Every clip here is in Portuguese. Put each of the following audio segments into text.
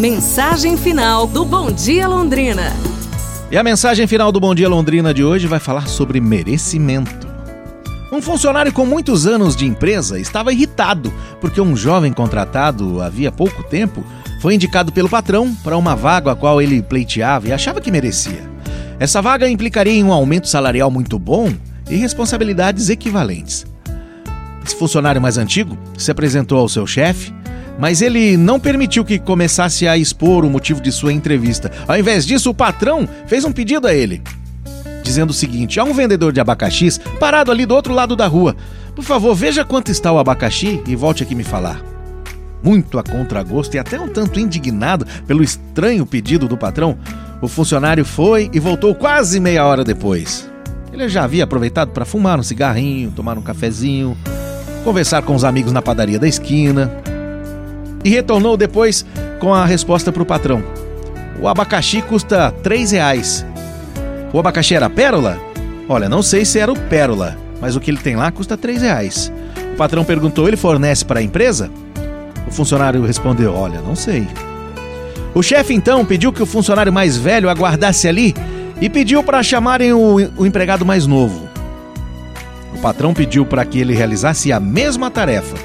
Mensagem final do Bom Dia Londrina. E a mensagem final do Bom Dia Londrina de hoje vai falar sobre merecimento. Um funcionário com muitos anos de empresa estava irritado porque um jovem contratado havia pouco tempo foi indicado pelo patrão para uma vaga a qual ele pleiteava e achava que merecia. Essa vaga implicaria em um aumento salarial muito bom e responsabilidades equivalentes. Esse funcionário mais antigo se apresentou ao seu chefe, mas ele não permitiu que começasse a expor o motivo de sua entrevista. Ao invés disso, o patrão fez um pedido a ele, dizendo o seguinte: há um vendedor de abacaxis parado ali do outro lado da rua. Por favor, veja quanto está o abacaxi e volte aqui me falar. Muito a contragosto e até um tanto indignado pelo estranho pedido do patrão, o funcionário foi e voltou quase meia hora depois. Ele já havia aproveitado para fumar um cigarrinho, tomar um cafezinho, conversar com os amigos na padaria da esquina. E retornou depois com a resposta para o patrão: O abacaxi custa três reais. O abacaxi era pérola? Olha, não sei se era o pérola, mas o que ele tem lá custa três reais. O patrão perguntou: ele fornece para a empresa? O funcionário respondeu: Olha, não sei. O chefe então pediu que o funcionário mais velho aguardasse ali e pediu para chamarem o, o empregado mais novo. O patrão pediu para que ele realizasse a mesma tarefa.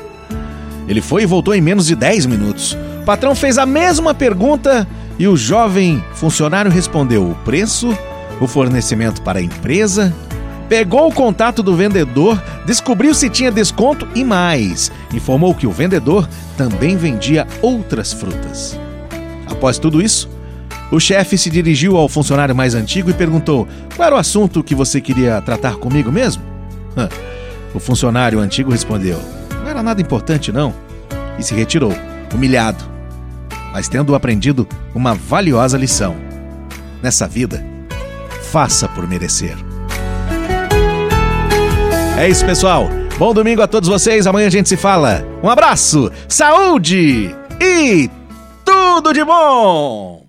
Ele foi e voltou em menos de 10 minutos. O patrão fez a mesma pergunta e o jovem funcionário respondeu o preço, o fornecimento para a empresa, pegou o contato do vendedor, descobriu se tinha desconto e mais. Informou que o vendedor também vendia outras frutas. Após tudo isso, o chefe se dirigiu ao funcionário mais antigo e perguntou: Qual era o assunto que você queria tratar comigo mesmo? O funcionário antigo respondeu: era nada importante, não. E se retirou, humilhado, mas tendo aprendido uma valiosa lição. Nessa vida, faça por merecer. É isso, pessoal. Bom domingo a todos vocês. Amanhã a gente se fala. Um abraço, saúde e tudo de bom!